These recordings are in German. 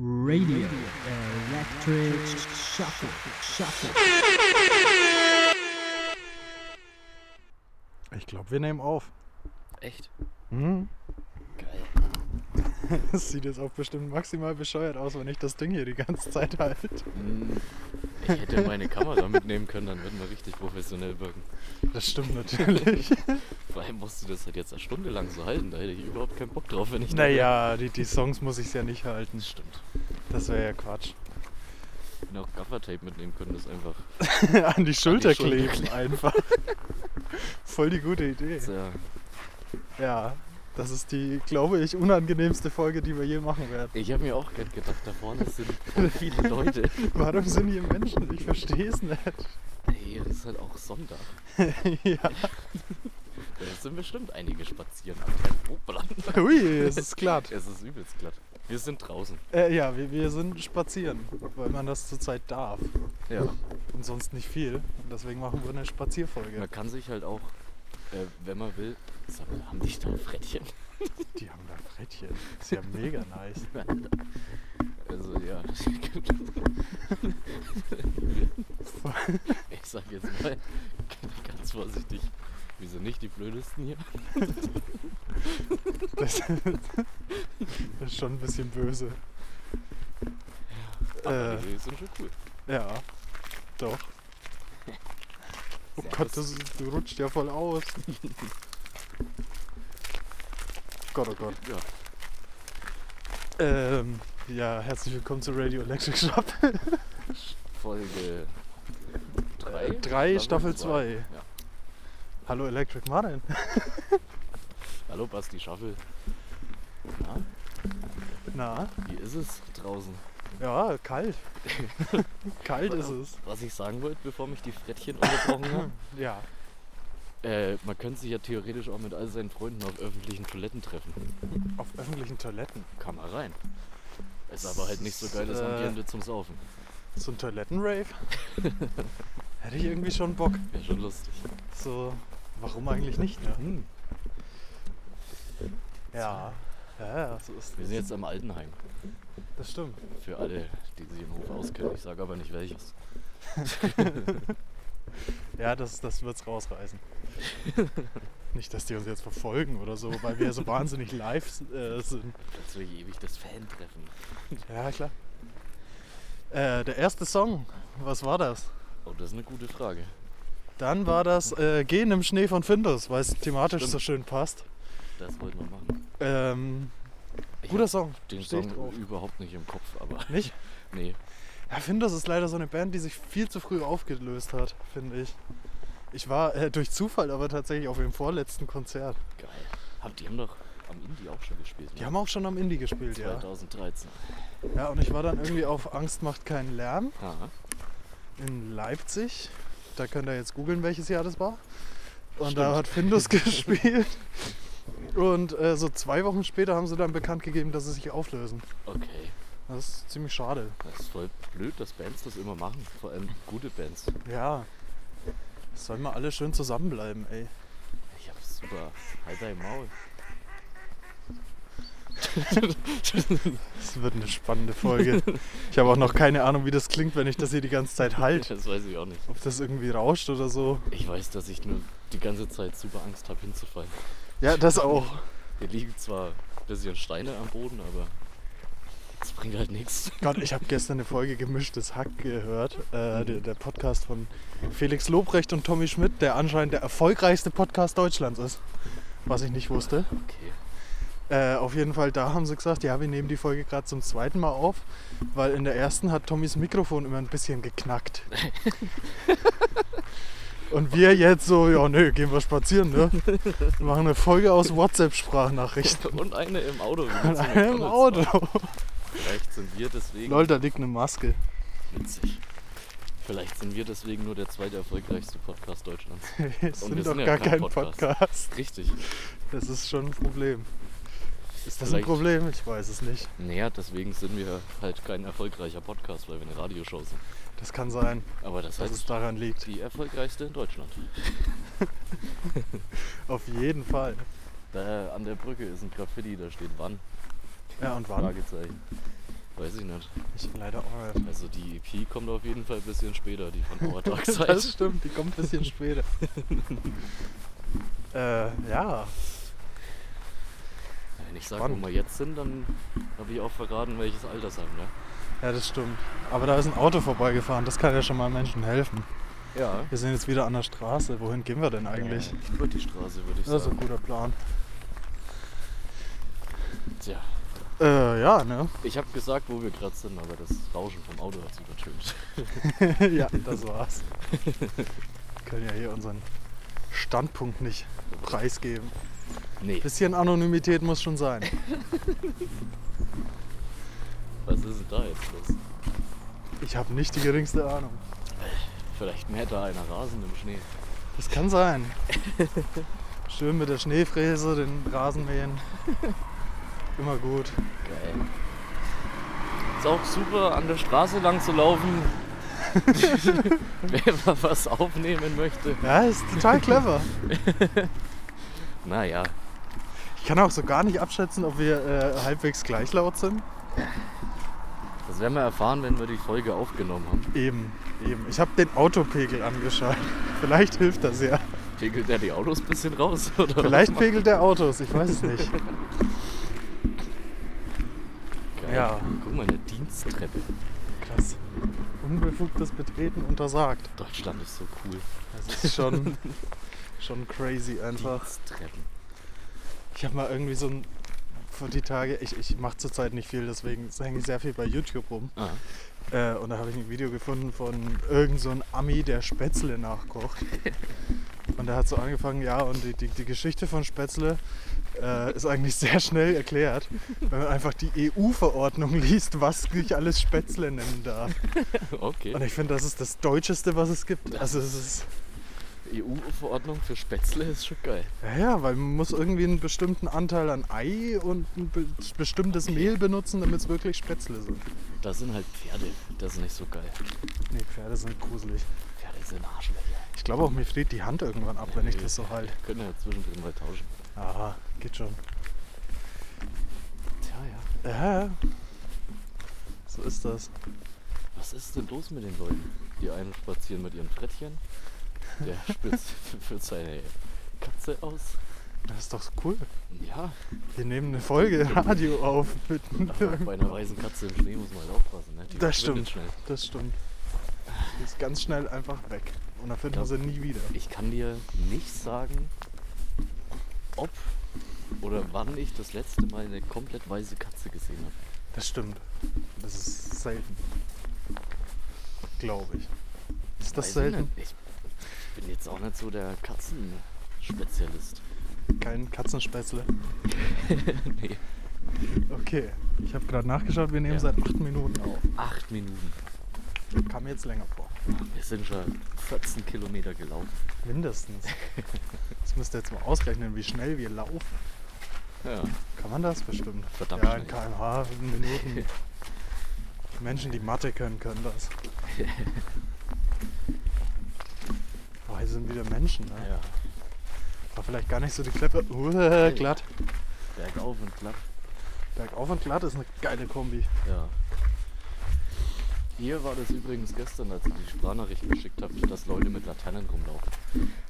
Radio Electric Shuffle Shuffle. Ich glaube, wir nehmen auf. Echt? Hm? Geil. Es sieht jetzt auch bestimmt maximal bescheuert aus, wenn ich das Ding hier die ganze Zeit halte. Hm, Ich hätte meine Kamera mitnehmen können, dann würden wir richtig professionell wirken. Das stimmt natürlich. Vor allem musst du das halt jetzt eine Stunde lang so halten, da hätte ich überhaupt keinen Bock drauf, wenn ich da naja, die, die Songs muss ich ja nicht halten. Das stimmt. Das wäre ja Quatsch. Ich hätte auch Gaffertape mitnehmen können, das einfach. An die Schulter Schulter kleben kleben. einfach. Voll die gute Idee. Sehr, Ja, das ist die, glaube ich, unangenehmste Folge, die wir je machen werden. ich habe mir auch gerade gedacht, da vorne sind viele Leute. Warum sind hier Menschen? Ich verstehe es nicht. Hey, es ist halt auch Sonntag. ja. Da sind bestimmt einige spazieren. am Hoppla. Ui, es ist glatt. Es ist übelst glatt. Wir sind draußen. Äh, ja, wir, wir sind spazieren, weil man das zurzeit darf. Ja. Und sonst nicht viel. Und deswegen machen wir eine Spazierfolge. Man kann sich halt auch, äh, wenn man will, mal, haben die da Frettchen? Die haben da Frettchen. Ist ja mega nice. Also ja, das Ich sag jetzt mal ganz vorsichtig, wir sind nicht die blödesten hier. Das, das ist schon ein bisschen böse. Aber Äh. die sind schon cool. Ja, doch. Oh Gott, das, du rutscht ja voll aus. Gott, oh Gott. Ja, Ähm, ja, herzlich willkommen zu Radio Electric Shop. Folge 3. Äh, drei, Staffel zwei. Ja. Hallo Electric Martin. Hallo Basti Schaffel. Na, Na, wie ist es draußen? Ja, kalt. kalt ist es. Was ich sagen wollte, bevor mich die Frettchen unterbrochen haben. Ja. Äh, man könnte sich ja theoretisch auch mit all seinen Freunden auf öffentlichen Toiletten treffen. Auf öffentlichen Toiletten. Kann man rein. Ist aber halt nicht so geiles Äh. Ambiente zum Saufen. So ein Toilettenrave? Hätte ich irgendwie schon Bock. Wäre schon lustig. So, warum eigentlich nicht, ne? Hm. Ja. Ja, ja, so ist Wir sind jetzt am Altenheim. Das stimmt. Für alle, die sich im Hof auskennen. Ich sage aber nicht welches. Ja, das, das wird's rausreißen. nicht, dass die uns jetzt verfolgen oder so, weil wir so wahnsinnig live äh, sind. Jetzt will ich ewig das Fan-Treffen. Ja, klar. Äh, der erste Song, was war das? Oh, das ist eine gute Frage. Dann war das äh, Gehen im Schnee von Findus, weil es thematisch Stimmt. so schön passt. Das wollten wir machen. Ähm, Ich guter Song. Den Song drauf. überhaupt nicht im Kopf, aber Nicht? nee. Ja, Findus ist leider so eine Band, die sich viel zu früh aufgelöst hat, finde ich. Ich war äh, durch Zufall aber tatsächlich auf ihrem vorletzten Konzert. Geil. Hab, die haben doch am Indie auch schon gespielt. Die ne? haben auch schon am Indie gespielt, ja. 2013. Ja, und ich war dann irgendwie auf Angst macht keinen Lärm Aha. in Leipzig. Da könnt ihr jetzt googeln, welches Jahr das war. Und Stimmt. da hat Findus gespielt. Und äh, so zwei Wochen später haben sie dann bekannt gegeben, dass sie sich auflösen. Okay. Das ist ziemlich schade. Das ist voll blöd, dass Bands das immer machen. Vor allem gute Bands. Ja. Sollen wir alle schön zusammenbleiben, ey. Ich hab super. Halt dein Maul. Das wird eine spannende Folge. Ich habe auch noch keine Ahnung, wie das klingt, wenn ich das hier die ganze Zeit halte. Das weiß ich auch nicht. Ob das irgendwie rauscht oder so. Ich weiß, dass ich nur die ganze Zeit super Angst habe, hinzufallen. Ja, das auch. Hier liegen zwar ein bisschen Steine am Boden, aber das bringt halt nichts. Gott, ich habe gestern eine Folge Gemischtes Hack gehört. Äh, der, der Podcast von Felix Lobrecht und Tommy Schmidt, der anscheinend der erfolgreichste Podcast Deutschlands ist. Was ich nicht wusste. Okay. Äh, auf jeden Fall, da haben sie gesagt, ja, wir nehmen die Folge gerade zum zweiten Mal auf, weil in der ersten hat Tommys Mikrofon immer ein bisschen geknackt. Und wir jetzt so, ja, nö, gehen wir spazieren, ne? Wir machen eine Folge aus WhatsApp-Sprachnachrichten. Und eine im Auto. einem McDonald's war. Auto. Vielleicht sind wir deswegen. Lol, da liegt eine Maske. Witzig. Vielleicht sind wir deswegen nur der zweite erfolgreichste Podcast Deutschlands. Wir wir sind sind doch ja gar kein kein Podcast. Podcast. Richtig. Das ist schon ein Problem. Ist das ein Problem? Ich weiß es nicht. Naja, deswegen sind wir halt kein erfolgreicher Podcast, weil wir eine Radioshow sind. Das kann sein, Aber das dass es heißt, daran liegt. die erfolgreichste in Deutschland. Auf jeden Fall. Da an der Brücke ist ein Graffiti, da steht wann. Ja, und wann? Fragezeichen. Weiß ich nicht. Ich leider auch nicht. Also die EP kommt auf jeden Fall ein bisschen später, die von Our Dark Side. Das stimmt, die kommt ein bisschen später. äh, ja. Wenn ich sage, wo wir jetzt sind, dann habe ich auch verraten, welches Alter es haben, ne? Ja, das stimmt. Aber da ist ein Auto vorbeigefahren, das kann ja schon mal Menschen helfen. Ja. Wir sind jetzt wieder an der Straße. Wohin gehen wir denn eigentlich? Über die Straße, würde ich Das ist ein sagen. guter Plan. Tja, Äh, ja, ne? ich habe gesagt, wo wir gerade sind, aber das Rauschen vom Auto hat es übertönt. ja, das war's. Wir können ja hier unseren Standpunkt nicht preisgeben. Nee, Bisschen Anonymität muss schon sein. was ist denn da jetzt los? Ich habe nicht die geringste Ahnung. Vielleicht mäht da einer Rasen im Schnee. Das kann sein. Schön mit der Schneefräse, den Rasen mähen. Immer gut. Geil. Ist auch super, an der Straße lang zu laufen. Wer mal was aufnehmen möchte. Ja, ist total clever. Naja, Ich kann auch so gar nicht abschätzen, ob wir äh, halbwegs gleich laut sind. das werden wir erfahren, wenn wir die Folge aufgenommen haben. Eben, eben. Ich habe den Autopegel angeschaut. Vielleicht hilft das ja. Pegelt der die Autos ein bisschen raus? Oder Vielleicht pegelt der Autos, ich weiß es nicht. Geil. Ja. Guck mal, eine Diensttreppe. Krass. Unbefugtes Betreten untersagt. Deutschland ist so cool. Das ist schon, schon crazy einfach. Ich habe mal irgendwie so ein. Vor die Tage, ich, ich mache zurzeit nicht viel, deswegen hänge ich sehr viel bei YouTube rum. Ah, Äh, und da habe ich ein Video gefunden von irgend so Ami, der Spätzle nachkocht. Und der hat so angefangen, ja, und die, die, die Geschichte von Spätzle äh, ist eigentlich sehr schnell erklärt, wenn man einfach die EU-Verordnung liest, was sich alles Spätzle nennen darf. okay. Und ich finde, das ist das Deutscheste, was es gibt. Also es ist, EU-Verordnung für Spätzle ist schon geil. ja, ja, weil man muss irgendwie einen bestimmten Anteil an Ei und ein be bestimmtes Mehl benutzen, damit es wirklich Spätzle sind. Da sind halt Pferde. Das ist nicht so geil. Nee, Pferde sind gruselig. Pferde sind Arschlöcher. Ich glaube auch, mir friert die Hand irgendwann ab, wenn ich das so halte. Können ja zwischendrin mal tauschen. Aha, geht schon. Tja, ja. Ja, ja. So ist das. Was ist denn los mit den Leuten? Die einen spazieren mit ihren Frettchen. Der spitzt führt seine Katze aus. Das ist doch cool. Ja, Wir nehmen eine Folge Radio auf. Mit aber bei einer weißen Katze im Schnee muss man halt aufpassen. Ne? Die Das stimmt. Schnell. Das stimmt. Die ist ganz schnell einfach weg. Und dann finden wir sie nie wieder. Ich kann dir nicht sagen, ob oder wann ich das letzte Mal eine komplett weiße Katze gesehen habe. Das stimmt. Das ist selten. Glaube ich. Ist das Weiß selten? nicht. Ich bin jetzt auch nicht so der Katzenspezialist. Kein Katzenspätzle. nee. Okay. Ich habe gerade nachgeschaut, wir nehmen Ja. seit acht Minuten auf. Acht Minuten. Kam mir jetzt länger vor. Wir sind schon 14 Kilometer gelaufen. Mindestens. Das müsst ihr jetzt mal ausrechnen, wie schnell wir laufen. Ja. Kann man das bestimmt? Verdammt Ja, in kmh, in Minuten. Menschen, die Mathe können, können das. Hier sind wieder Menschen. Ne? ja. War vielleicht gar nicht so die Kleppe. Uh, glatt. Bergauf und glatt. Bergauf und glatt ist eine geile Kombi. Ja. Hier war das übrigens gestern, als ich die Sprachnachricht geschickt habe, dass Leute mit Laternen rumlaufen.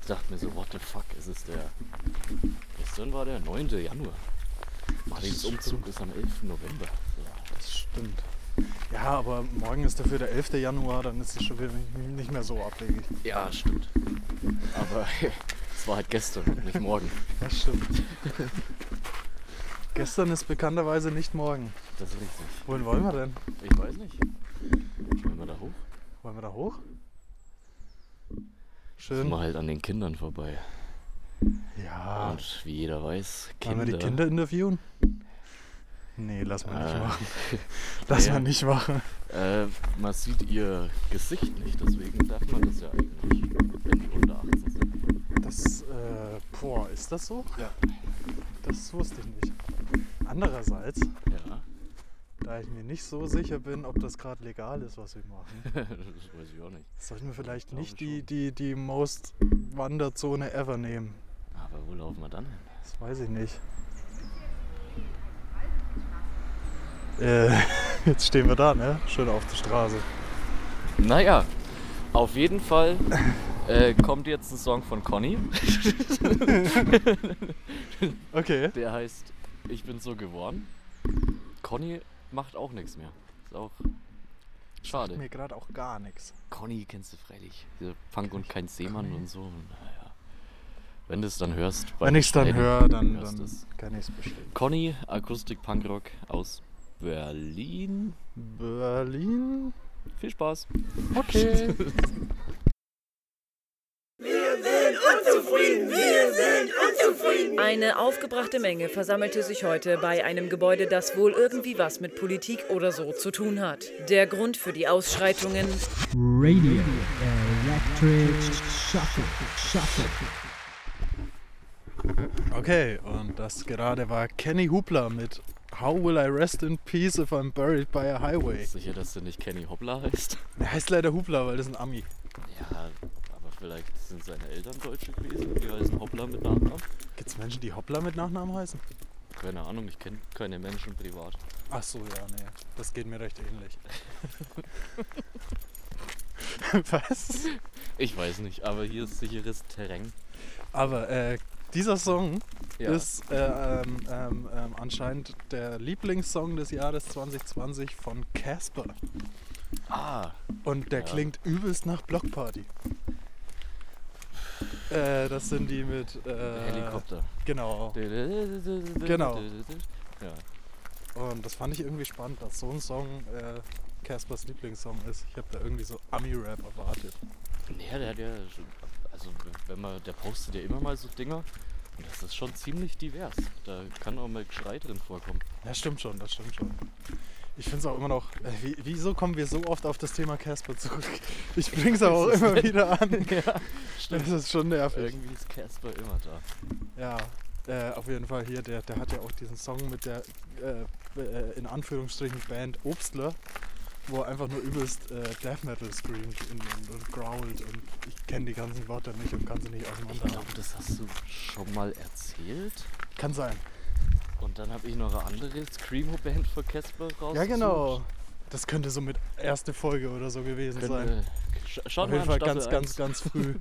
Ich dachte mir so, what the fuck, ist es der. Gestern war der 9. Januar. Martins Umzug ist am 11. November. Ja. Das stimmt. Ja, aber morgen ist dafür der 11. Januar, dann ist es schon wieder nicht- mehr so abwegig. Ja, stimmt. Aber es war halt gestern, nicht morgen. Das stimmt. Gestern ist bekannterweise nicht morgen. Das ist richtig. Wohin wollen wir denn? Ich weiß nicht. Wollen wir da hoch? Wollen wir da hoch? Sind Schön. wir halt an den Kindern vorbei. Ja. Und wie jeder weiß, Wollen Kinder. wir die Kinder interviewen? Nee, lass mal nicht Äh, machen. Lass ja. mal nicht machen. Äh, man sieht ihr Gesicht nicht, deswegen darf man das ja eigentlich, wenn die unter 18 sind. Das, äh, boah, ist das so? Ja. Das wusste ich nicht. Andererseits, Ja, da ich mir nicht so sicher bin, ob das gerade legal ist, was wir machen, das weiß ich auch nicht. sollten wir vielleicht nicht die, schon. die, die most Wanderzone ever nehmen. Aber wo laufen wir dann hin? Das weiß ich nicht. Äh, Jetzt stehen wir da, ne? Schön auf der Straße. Naja, auf jeden Fall äh, kommt jetzt ein Song von Conny. Okay. Der heißt Ich bin so geworden. Conny macht auch nichts mehr. Ist auch schade. Mir gerade auch gar nichts. Conny kennst du freilich. Dieser Punk und kein Seemann und so. Naja. Wenn du es dann hörst. Wenn ich es dann höre, dann, dann kann ich es bestimmen. Conny, Akustik Punkrock aus Berlin. Berlin? Viel Spaß. Okay. Eine aufgebrachte Menge versammelte sich heute bei einem Gebäude, das wohl irgendwie was mit Politik oder so zu tun hat. Der Grund für die Ausschreitungen Radio. Electric Shuffle. Shuffle. Okay, und das gerade war Kenny Hoopla mit How Will I Rest in Peace if I'm Buried by a Highway? Sicher, dass du nicht Kenny Hoppla heißt? Er heißt leider Hoopla, weil das ist ein Ami. Ja, aber vielleicht sind seine Eltern Deutsche gewesen. Die heißen Hoppla mit Nachnamen. Gibt es Menschen, die Hoppla mit Nachnamen heißen? Keine Ahnung, ich kenne keine Menschen privat. Ach so, ja, nee. Das geht mir recht ähnlich. Was? Ich weiß nicht, aber hier ist sicheres Terrain. Aber äh, dieser Song Ja. ist äh, ähm, ähm, ähm, anscheinend der Lieblingssong des Jahres 2020 von Casper. ah, Und der Ja. klingt übelst nach Blockparty. Äh, das sind die mit äh, Helikopter. Genau. Genau. Ja. Und das fand ich irgendwie spannend, dass so ein Song äh, Caspers Lieblingssong ist. Ich habe da irgendwie so Ami-Rap erwartet. Nee, der hat ja, schon- also wenn man, der postet ja immer mal so Dinger und das ist schon ziemlich divers. Da kann auch mal Geschrei drin vorkommen. Ja, stimmt schon, das stimmt schon. Ich finde es auch immer noch. Äh, wie, wieso kommen wir so oft auf das Thema Casper zurück? Ich bringe es aber auch immer wieder an. ja, Das ist schon nervig. Irgendwie ist Casper immer da. Ja, äh, auf jeden Fall hier, der, der hat ja auch diesen Song mit der äh, äh, in Anführungsstrichen Band Obstler, wo er einfach nur übelst äh, Death Metal screamt und, und, und growlt und ich kenne die ganzen Wörter nicht und kann sie nicht Ich auseinanderhalten. glaube, das hast du schon mal erzählt. Kann sein. Und dann habe ich noch eine andere Screamo-Band für Casper raus. Ja, genau. Das könnte so mit erste Folge oder so gewesen sein. Könnte, sch schaut Auf jeden Fall ganz, ganz, 1. ganz früh.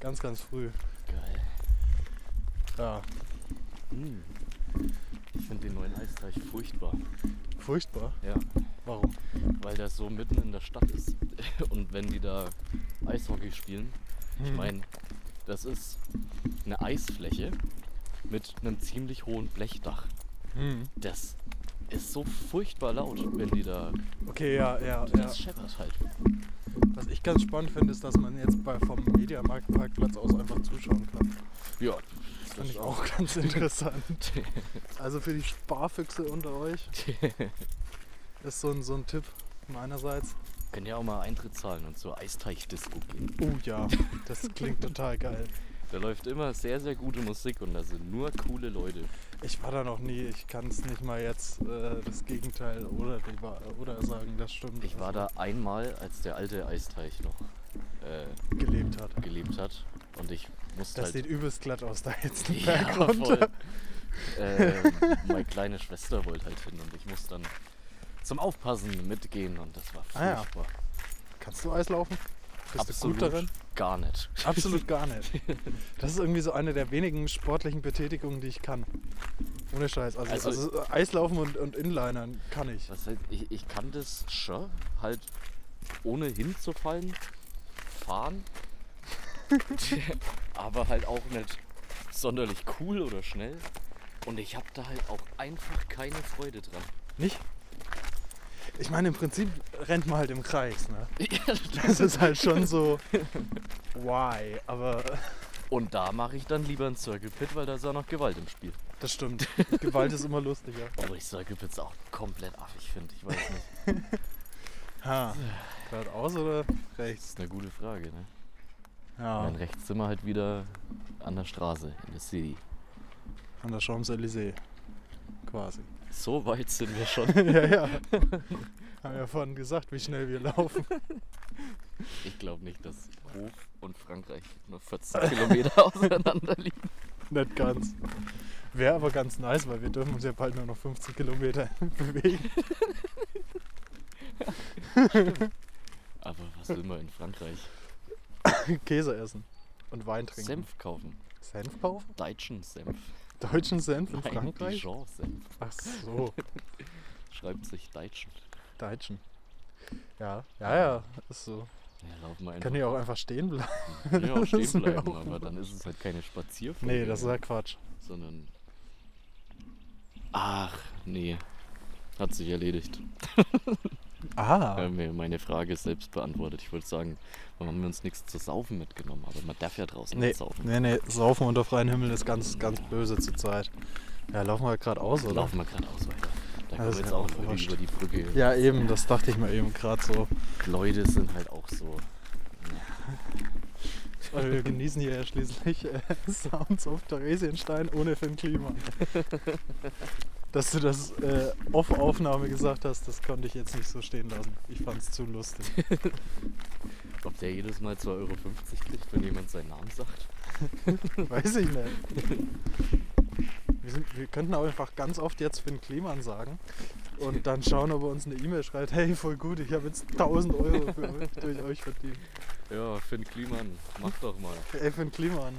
ganz, ganz früh. Geil. Ja, Hm. Ich finde den neuen Eisteich furchtbar. Furchtbar. Ja, Warum? weil der so mitten in der Stadt ist. Und wenn die da Eishockey spielen, ich Hm. meine, das ist eine Eisfläche mit einem ziemlich hohen Blechdach. Hm. Das ist so furchtbar laut, wenn die da. Okay, ja, ja, ja. Das scheppert halt. Was ich ganz spannend finde, ist, dass man jetzt bei, vom Mediamarkt-Parkplatz aus einfach zuschauen kann. Ja, Das finde ich auch ganz interessant. Also für die Sparfüchse unter euch ist so ein, so ein Tipp meinerseits. Können ja auch mal Eintritt zahlen und zur Eisteich-Disco gehen. Oh ja, das klingt total geil. Da läuft immer sehr, sehr gute Musik und da sind nur coole Leute. Ich war da noch nie, ich kann es nicht mal jetzt äh, das Gegenteil oder, oder sagen, das stimmt. Ich war da einmal, als der alte Eisteich noch äh, gelebt hat. gelebt hat und ich musste Das halt sieht übelst glatt aus, da jetzt den Ja, Berg voll. runter. Ähm, meine kleine Schwester wollte halt hin und ich muss dann zum Aufpassen mitgehen und das war Ah ja. furchtbar. Kannst du Eislaufen? Bist Absolut du gut darin? gar nicht. Absolut gar nicht. Das ist irgendwie so eine der wenigen sportlichen Betätigungen, die ich kann. Ohne Scheiß. Also, Also- also, Eislaufen und, und Inlinern kann ich. Halt, ich, ich kann das schon, halt ohne hinzufallen, fahren, aber halt auch nicht sonderlich cool oder schnell. Und ich habe da halt auch einfach keine Freude dran. Nicht? Ich meine, im Prinzip rennt man halt im Kreis. Ne? Ja, Das ist halt schon so. Why? Aber Und da mache ich dann lieber einen Circle Pit, weil da ist ja noch Gewalt im Spiel. das stimmt. Gewalt ist immer lustiger. Obwohl ich Circle Pits auch komplett affig finde. Ich weiß nicht. Ha. Geradeaus oder Das rechts? ist eine gute Frage, ne? Ja. Mein rechts sind wir halt wieder an der Straße in der City. An der Champs-Élysées. Quasi. So weit sind wir schon. ja, ja. Haben ja vorhin gesagt, wie schnell wir laufen. Ich glaube nicht, dass Hof und Frankreich nur 14 Kilometer auseinander liegen. Nicht ganz. Wäre aber ganz nice, weil wir dürfen uns ja bald nur noch 15 Kilometer bewegen. Aber was will man in Frankreich? Käse essen und Wein trinken. Senf kaufen. Senf kaufen? Deutschen Senf. Deutschen Senf in Nein, Frankreich? Dijon-Senf. Ach so, Schreibt sich Deutschen. Deutschen. Ja, ja, ja, ist so. Ja, laufen wir einfach. Kann ich auch einfach stehen bleiben? Können ja auch stehen bleiben, auch aber dann ist es halt keine Spazierfolge. Nee, das ist ja Quatsch. Sondern. Ach, nee. Hat sich erledigt. Ah, haben mir meine Frage selbst beantwortet. Ich wollte sagen, warum haben wir uns nichts zu saufen mitgenommen? Aber man darf ja draußen nee, nicht saufen. nee, nee, Saufen unter freiem Himmel ist ganz, ganz böse zur Zeit. Ja, laufen wir gerade aus, oder? Laufen wir gerade aus weiter. Da das wir jetzt auch noch wurscht. über die Brücke. Ja, eben, das dachte ich mir eben gerade so. Leute sind halt auch so. Weil wir genießen hier ja schließlich äh, Sounds auf Theresienstein ohne Finn Kliman. Dass du das äh, Off-Aufnahme gesagt hast, das konnte ich jetzt nicht so stehen lassen. Ich fand es zu lustig. Ob der jedes Mal 2,50 Euro kriegt, wenn jemand seinen Namen sagt? Weiß ich nicht. Wir, sind, wir könnten auch einfach ganz oft jetzt Finn Kliman sagen und dann schauen, ob er uns eine E-Mail schreibt. Hey, voll gut, ich habe jetzt 1000 Euro für euch, durch euch verdient. Ja, Finn Kliman, mach doch mal. Ey, Finn Kliman,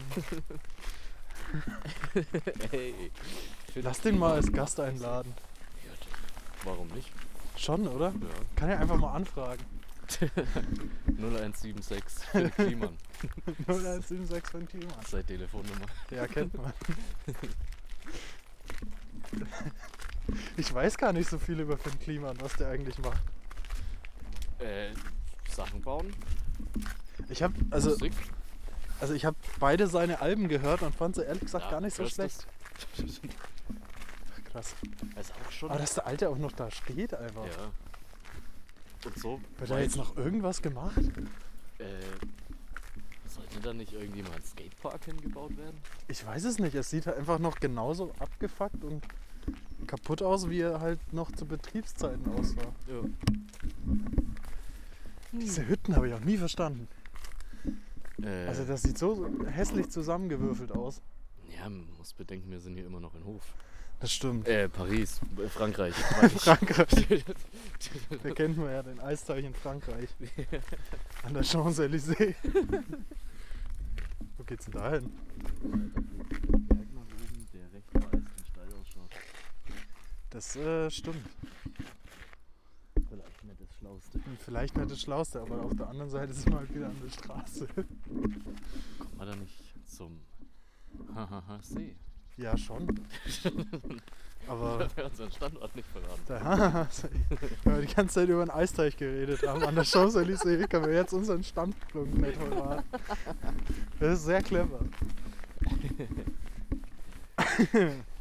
Hey. Lass den mal als. Gast einladen. Warum nicht? Schon, oder? Ja. Kann ja einfach mal anfragen. 0176 Finn Kliman. 0176 Finn Kliman. Seine Telefonnummer. Ja, kennt man. Ich weiß gar nicht so viel über Finn Kliman, was der eigentlich macht. Äh, Sachen bauen, Ich habe also, Musik. also ich habe beide seine Alben gehört und fand sie ehrlich gesagt Ja, gar nicht so schlecht. krass. Ist auch schon. Aber dass der Alte auch noch da steht einfach. ja. Und so. Wird da jetzt noch irgendwas gemacht? Äh, sollte da nicht irgendwie mal ein Skatepark hingebaut werden? Ich weiß es nicht. Es sieht halt einfach noch genauso abgefuckt und kaputt aus, wie er halt noch zu Betriebszeiten aussah. Ja. Diese Hütten habe ich auch nie verstanden. Äh, Also das sieht so hässlich zusammengewürfelt aus. Ja, man muss bedenken, wir sind hier immer noch in Hof. Das stimmt. Äh, Paris, äh, Frankreich. Frankreich. Da kennt man ja den Eisteich in Frankreich. An der Champs-Élysées. Wo geht's denn da hin? Das äh, stimmt. Vielleicht nicht das Schlauste. Und Vielleicht nicht das Schlauste, aber auf der anderen Seite ist man halt wieder an der Straße. Kommt man da nicht zum Hahaha See? Ja, schon. Aber Wir haben unseren Standort nicht verraten. da, weil wir die ganze Zeit über den Eisteich geredet haben, an der Champs-Élysées, können wir jetzt unseren Standpunkt nicht verraten. Das ist sehr clever.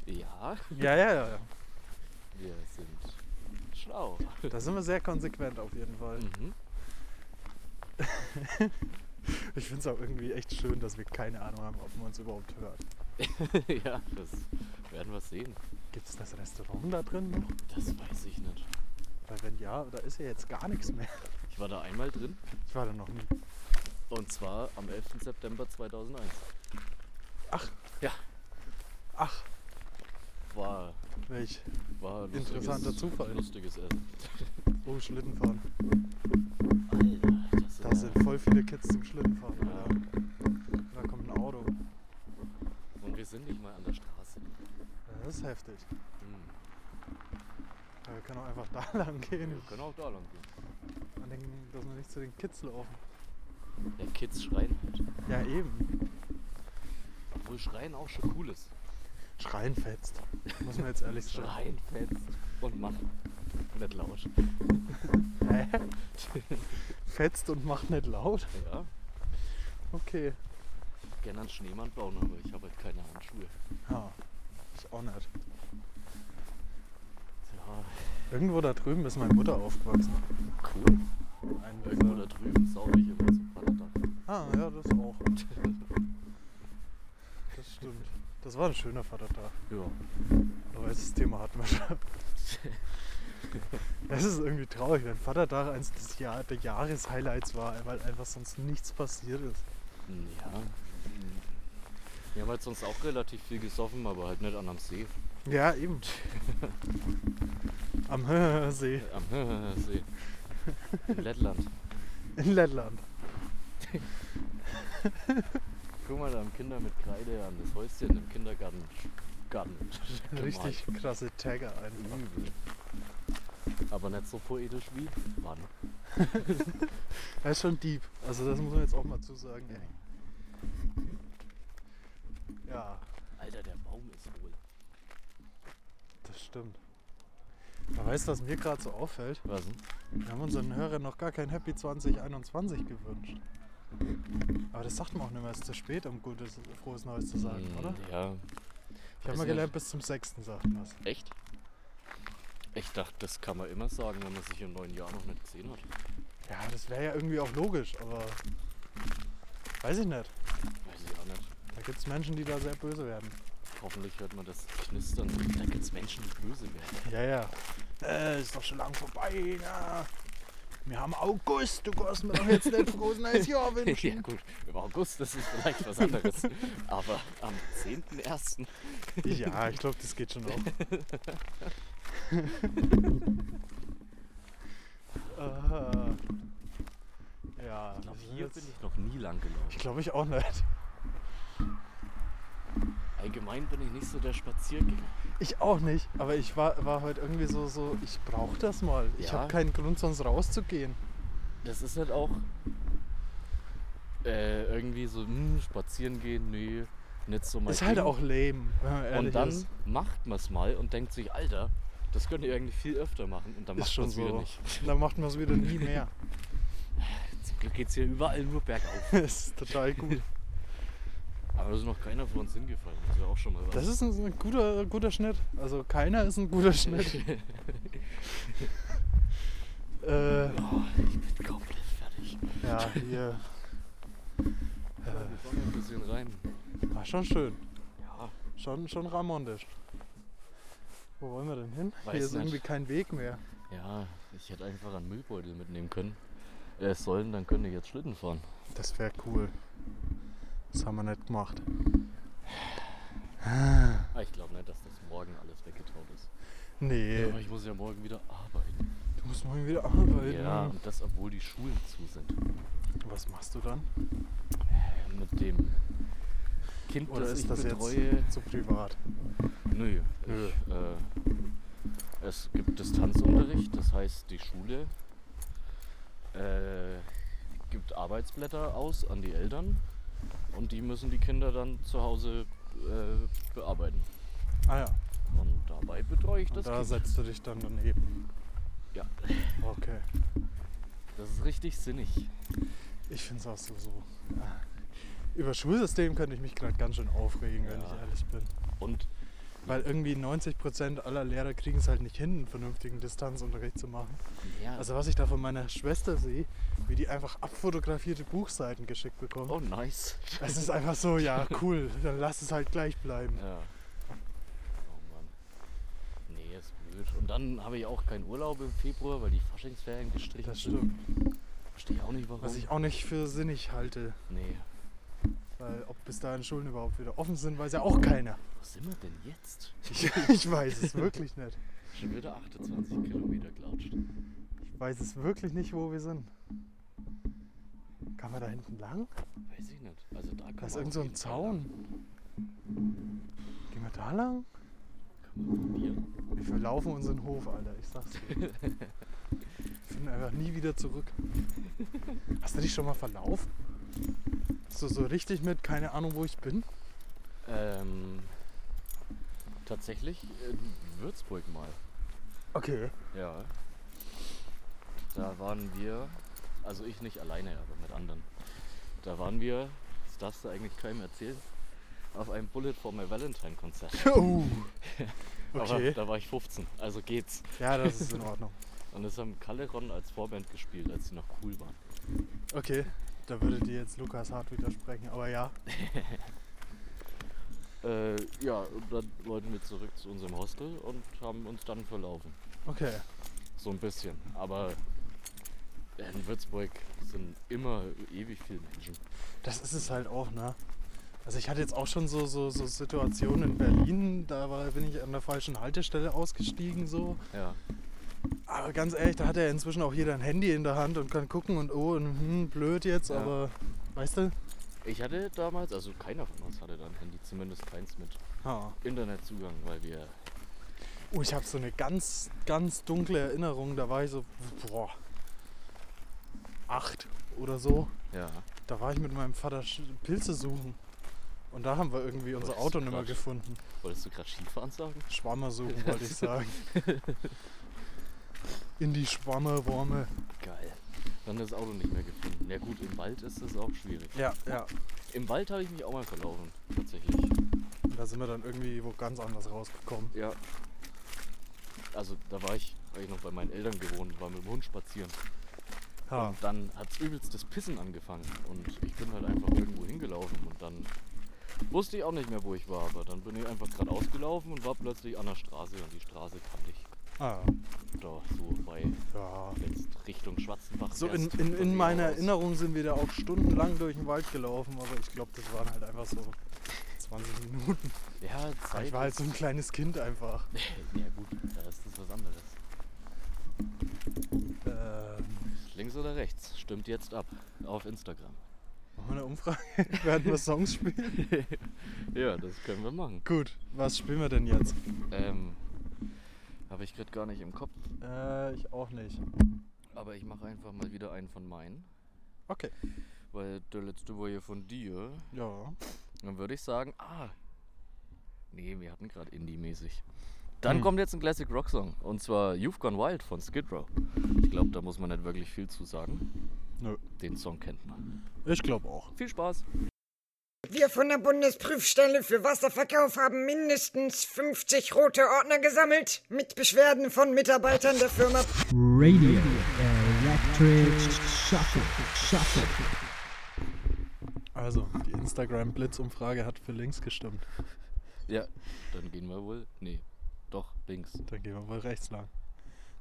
Ja, Ja, ja, ja. wir sind schlau. Da sind wir sehr konsequent auf jeden Fall. Mhm. Ich finde es auch irgendwie echt schön, dass wir keine Ahnung haben, ob man uns überhaupt hört. ja, das werden wir sehen. Gibt es das Restaurant da drin noch? Das weiß ich nicht. Weil wenn ja, da ist ja jetzt gar nichts mehr. Ich war da einmal drin Ich war da noch nie. und zwar am 11. September 2001. Ach. Ja. Ach, War, welch. war ein Interessanter lustiges, Zufall. lustiges Essen. Oh, Schlittenfahren. Da sind voll viele Kids zum Schlittenfahren. Ja. Alter. Da kommt ein Auto. Und wir sind nicht mal an der Straße. Ja, Das ist heftig. Hm. Ja, wir können auch einfach da lang gehen. Wir können auch da lang gehen. Man denkt, dass wir nicht zu den Kids laufen. Der Kids schreien halt. Ja, eben. Obwohl Schreien auch schon cool ist. Schreien fetzt. Muss man jetzt ehrlich sagen. Schreien fetzt und macht nicht laut. Hä? Fetzt und macht nicht laut? Ja, Okay. gerne einen Schneemann bauen, aber ich habe halt keine Handschuhe. Ja, ich auch nicht. Ja, Irgendwo da drüben ist meine Mutter aufgewachsen. cool. Ein Irgendwo da drüben sauge ich immer zum Vatertag. Ah, ja, das auch. Das stimmt. Das war ein schöner Vatertag. Ja. Aber das Thema hatten wir schon. Es ist irgendwie traurig, wenn Vatertag eines des Jahr, der Jahreshighlights war, weil einfach sonst nichts passiert ist. Ja. Wir haben halt sonst auch relativ viel gesoffen, aber halt nicht an am See. Ja, eben. Am See Am See. In Lettland. in Lettland. Guck mal, da haben Kinder mit Kreide an das Häuschen im Kindergarten. Gemalt. Richtig krasse Tagger einfach. Übel. Aber nicht so poetisch wie wann. Er ist schon deep. Also das muss man jetzt auch mal zusagen. Ey. Ja, Alter, der Baum ist wohl. das stimmt. Aber weißt du, was mir gerade so auffällt? Was denn? Wir haben unseren Hörern noch gar kein Happy 2021 gewünscht. Aber das sagt man auch nicht mehr, es ist zu spät, um gutes, frohes Neues zu sagen, Hm, oder? Ja. Ich habe mal gelernt, bis zum 6. sagt man es. Echt? Ich dachte, das kann man immer sagen, wenn man sich im neuen Jahr noch nicht gesehen hat. Ja, das wäre ja irgendwie auch logisch, aber weiß ich nicht. Weiß ich auch nicht. Da gibt es Menschen, die da sehr böse werden. Hoffentlich hört man das Knistern. Da gibt es Menschen, die böse werden. Ja, ja. Äh, ist doch schon lang vorbei. Na. Wir haben August, du kannst mir doch jetzt nicht frohes neues Jahr wünschen. ja gut, im August, das ist vielleicht was anderes. Aber am 10.01. Ja, ich glaube, das geht schon auch. Aha. ja, Ich glaube, hier bin ich noch nie lang Ich gelaufen. glaube ich auch nicht. Allgemein bin ich nicht so der Spaziergänger. Ich auch nicht, aber ich war, war heute irgendwie so, so ich brauche das mal. Ich Ja. habe keinen Grund, sonst rauszugehen. Das ist halt auch äh, irgendwie so, hm, spazieren gehen, nee, nicht so mein ist halt Ding. auch lame, wenn man ehrlich Und dann ist. macht man es mal und denkt sich, Alter, das könnt ihr eigentlich viel öfter machen. Und dann Ist macht schon man es wieder so. nicht. Dann macht man es wieder nie mehr. Zum Glück geht es hier überall nur bergauf. das ist total gut. Aber da ist noch keiner von uns hingefallen. Das ist ja auch schon mal was. Das ist ein, ein guter, guter Schnitt. Also keiner ist ein guter Schnitt. äh, oh, ich bin komplett fertig. ja, hier. Wir fahren ein bisschen rein. War schon schön. Ja, Schon, schon ramondisch. Wo wollen wir denn hin? Weiß Hier ist nicht. irgendwie kein Weg mehr. ja, ich hätte einfach einen Müllbeutel mitnehmen können. Äh, sollen, dann könnte ich jetzt Schlitten fahren. Das wäre cool. Das haben wir nicht gemacht. Ah, ich glaube nicht, dass das morgen alles weggetaut ist. Nee, Aber ich muss ja morgen wieder arbeiten. du musst morgen wieder arbeiten. Ja, und das, obwohl die Schulen zu sind. Was machst du dann? Mit dem Kind, Oder das ist ich das betreue. jetzt zu privat? Nö. Nö. Ich, äh, es gibt Distanzunterricht, das heißt, die Schule äh, gibt Arbeitsblätter aus an die Eltern und die müssen die Kinder dann zu Hause äh, bearbeiten. Ah ja, Und dabei betreue ich und das da Kind. setzt du dich dann daneben. Ja, Okay. das ist richtig sinnig. Ich finde es auch so, so. Über Schulsystem könnte ich mich gerade ganz schön aufregen, wenn Ja. ich ehrlich bin. Und Weil irgendwie 90% aller Lehrer kriegen es halt nicht hin, einen vernünftigen Distanzunterricht zu machen. ja, Also was ich da von meiner Schwester sehe, wie die einfach abfotografierte Buchseiten geschickt bekommt. oh nice. Es ist einfach so, ja cool, dann lass es halt gleich bleiben. Ja. Oh Mann. Nee, ist blöd. Und dann habe ich auch keinen Urlaub im Februar, weil die Faschingsferien gestrichen Das sind. stimmt. Verstehe ich auch nicht warum. Was ich auch nicht für sinnig halte. nee. Weil ob bis dahin Schulen überhaupt wieder offen sind, weiß ja auch keiner. Wo sind wir denn jetzt? Ich, ich weiß es wirklich nicht. Schon wieder 28 Kilometer gelatscht. Ich weiß es wirklich nicht, wo wir sind. Kann man da hinten lang? Weiß ich nicht. Also da kann Da ist irgend so ein Zaun. lang. Gehen wir da lang? Kann man probieren. Wir verlaufen unseren Hof, Alter. Ich sag's dir. Wir finden einfach nie wieder zurück. Hast du dich schon mal verlaufen? So, so richtig mit, keine Ahnung, wo ich bin? Ähm, tatsächlich in Würzburg mal. Okay. Ja. Da waren wir, also ich nicht alleine, aber mit anderen. Da waren wir, das darfst du eigentlich keinem erzählen, auf einem Bullet for my Valentine Konzert. Oh. Aber Okay. da war ich 15, also geht's. Ja, das ist in Ordnung. Und es haben Caleron als Vorband gespielt, als sie noch cool waren. Okay. Da würde dir jetzt Lukas hart widersprechen, aber ja. Äh, ja, und dann wollten wir zurück zu unserem Hostel und haben uns dann verlaufen. Okay. So ein bisschen. Aber in Würzburg sind immer ewig viele Menschen. Das ist es halt auch, ne? Also ich hatte jetzt auch schon so, so, so Situationen in Berlin, da war, bin ich an der falschen Haltestelle ausgestiegen so. Ja. Aber ganz ehrlich, da hat ja inzwischen auch jeder ein Handy in der Hand und kann gucken und oh, und, hm, blöd jetzt, Ja. aber weißt du? Ich hatte damals, also keiner von uns hatte da ein Handy, zumindest keins mit Ha. Internetzugang, weil wir. Oh, ich habe so eine ganz, ganz dunkle Erinnerung, da war ich so, boah, acht oder so. Ja. Da war ich mit meinem Vater Pilze suchen. Und da haben wir irgendwie unser Wolltest Auto nicht mehr gefunden. Wolltest du gerade Skifahren sagen? Schwammer suchen, wollte ich sagen. In die Schwammerworme. Geil. Dann das Auto nicht mehr gefunden. Ja gut, im Wald ist das auch schwierig. Ja, ja. Im Wald habe ich mich auch mal verlaufen, tatsächlich. Und da sind wir dann irgendwie wo ganz anders rausgekommen. Ja. Also da war ich, war ich noch bei meinen Eltern gewohnt, war mit dem Hund spazieren. Ha. Und dann hat übelst das Pissen angefangen. Und ich bin halt einfach irgendwo hingelaufen und dann wusste ich auch nicht mehr, wo ich war. Aber dann bin ich einfach geradeaus gelaufen und war plötzlich an der Straße und die Straße kannte ich. Ah, Da so bei, ja. Richtung Schwarzenbach So in, in, in meiner aus. Erinnerung sind wir da auch stundenlang durch den Wald gelaufen, aber ich glaube, das waren halt einfach so 20 Minuten. Ja, Zeit. Ich war halt so ein kleines Kind einfach. ja gut, da ist das was anderes. Ähm, Links oder rechts? Stimmt jetzt ab. Auf Instagram. machen wir eine Umfrage? Werden wir Songs spielen? Ja, das können wir machen. Gut, was spielen wir denn jetzt? Ähm, habe ich gerade gar nicht im Kopf. Äh, ich auch nicht. Aber ich mache einfach mal wieder einen von meinen. Okay. Weil der letzte war ja von dir. Ja. Dann würde ich sagen, ah. Nee, wir hatten gerade Indie-mäßig. Dann Hm. kommt jetzt ein Classic Rock Song. Und zwar You've Gone Wild von Skid Row. Ich glaube, da muss man nicht wirklich viel zu sagen. Nö. Den Song kennt man. Ich glaube auch. Viel Spaß. Wir von der Bundesprüfstelle für Wasserverkauf haben mindestens 50 rote Ordner gesammelt mit Beschwerden von Mitarbeitern der Firma. Radio Electric Shuffle. Shuffle. Also, die Instagram-Blitzumfrage hat für links gestimmt. Ja, dann gehen wir wohl. Nee, doch, links. Dann gehen wir wohl rechts lang.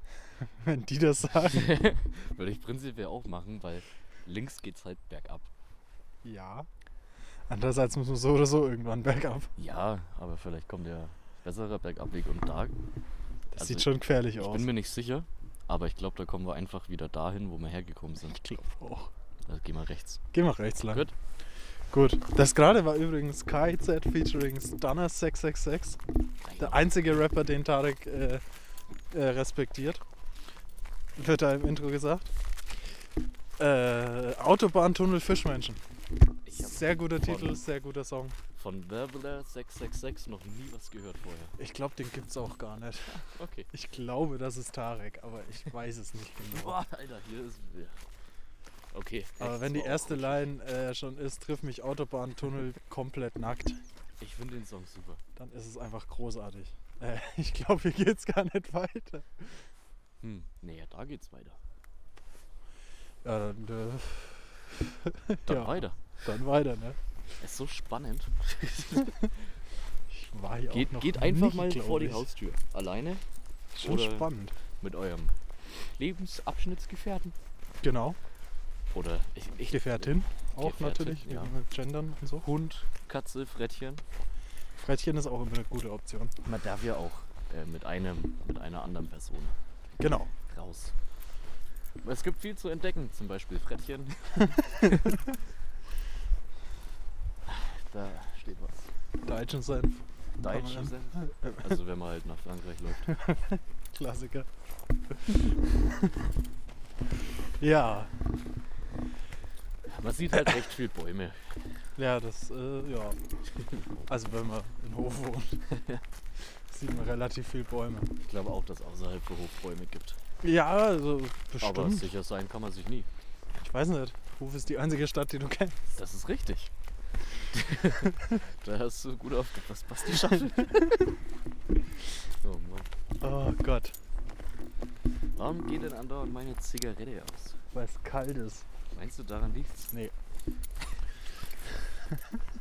Wenn die das sagen. Würde ich prinzipiell auch machen, weil links geht's halt bergab. Ja. Andererseits muss man so oder so irgendwann bergab. Ja, aber vielleicht kommt der bessere Bergabweg und da. Das Also, sieht schon gefährlich Ich aus. bin mir nicht sicher, aber ich glaube, da kommen wir einfach wieder dahin, wo wir hergekommen sind. ich glaube auch. Also gehen wir rechts. Gehen wir rechts lang. Gut. Gut. Das gerade war übrigens KIZ featuring Stunner 666. Der einzige Rapper, den Tarek äh, äh, respektiert. Wird da im Intro gesagt. Äh, Autobahntunnel Fischmenschen. Sehr guter von- Titel, sehr guter Song. Von Werbeler 666 noch nie was gehört vorher. Ich glaube, den gibt's auch gar nicht. Okay. Ich glaube, das ist Tarek, aber ich weiß es nicht genau. Boah, Alter, hier ist. ja. Okay. Aber wenn die erste gut. Line äh, schon ist, triff mich Autobahntunnel komplett nackt, Ich finde den Song super. dann ist es einfach großartig. Äh, ich glaube, hier geht's gar nicht weiter. Hm, nee, ja, da geht's weiter. Ja, dann, äh, Dann ja, weiter. dann weiter, ne? Es ist so spannend. Ich war hier Geht, auch noch geht einfach nicht, mal vor die ich. Haustür. Alleine oder- spannend. mit eurem Lebensabschnittsgefährten. Genau. Oder ich, ich, Gefährtin auch Gefährtin, natürlich, ja. Gendern und so. Hund, Katze, Frettchen. Frettchen ist auch immer eine gute Option. Man darf ja auch äh, mit einem, mit einer anderen Person Genau. raus. Es gibt viel zu entdecken, zum Beispiel Frettchen. da steht was. Deutschen Senf. Deutsch man- Senf. Also wenn man halt nach Frankreich läuft. Klassiker. ja, Man sieht halt recht viel Bäume. ja, das, äh, ja. Also wenn man in Hof wohnt, sieht man relativ viel Bäume. Ich glaube auch, dass außerhalb von Hof Bäume gibt. Ja, also Aber bestimmt. sicher sein kann man sich nie. Ich weiß nicht. Hof ist die einzige Stadt, die du kennst. Das ist richtig. da hast du gut aufgepasst, Basti Schaffel. oh Mann. Oh Gott, Warum geht denn andauernd meine Zigarette aus? weil es kalt ist. Meinst du, daran liegt's? Nee.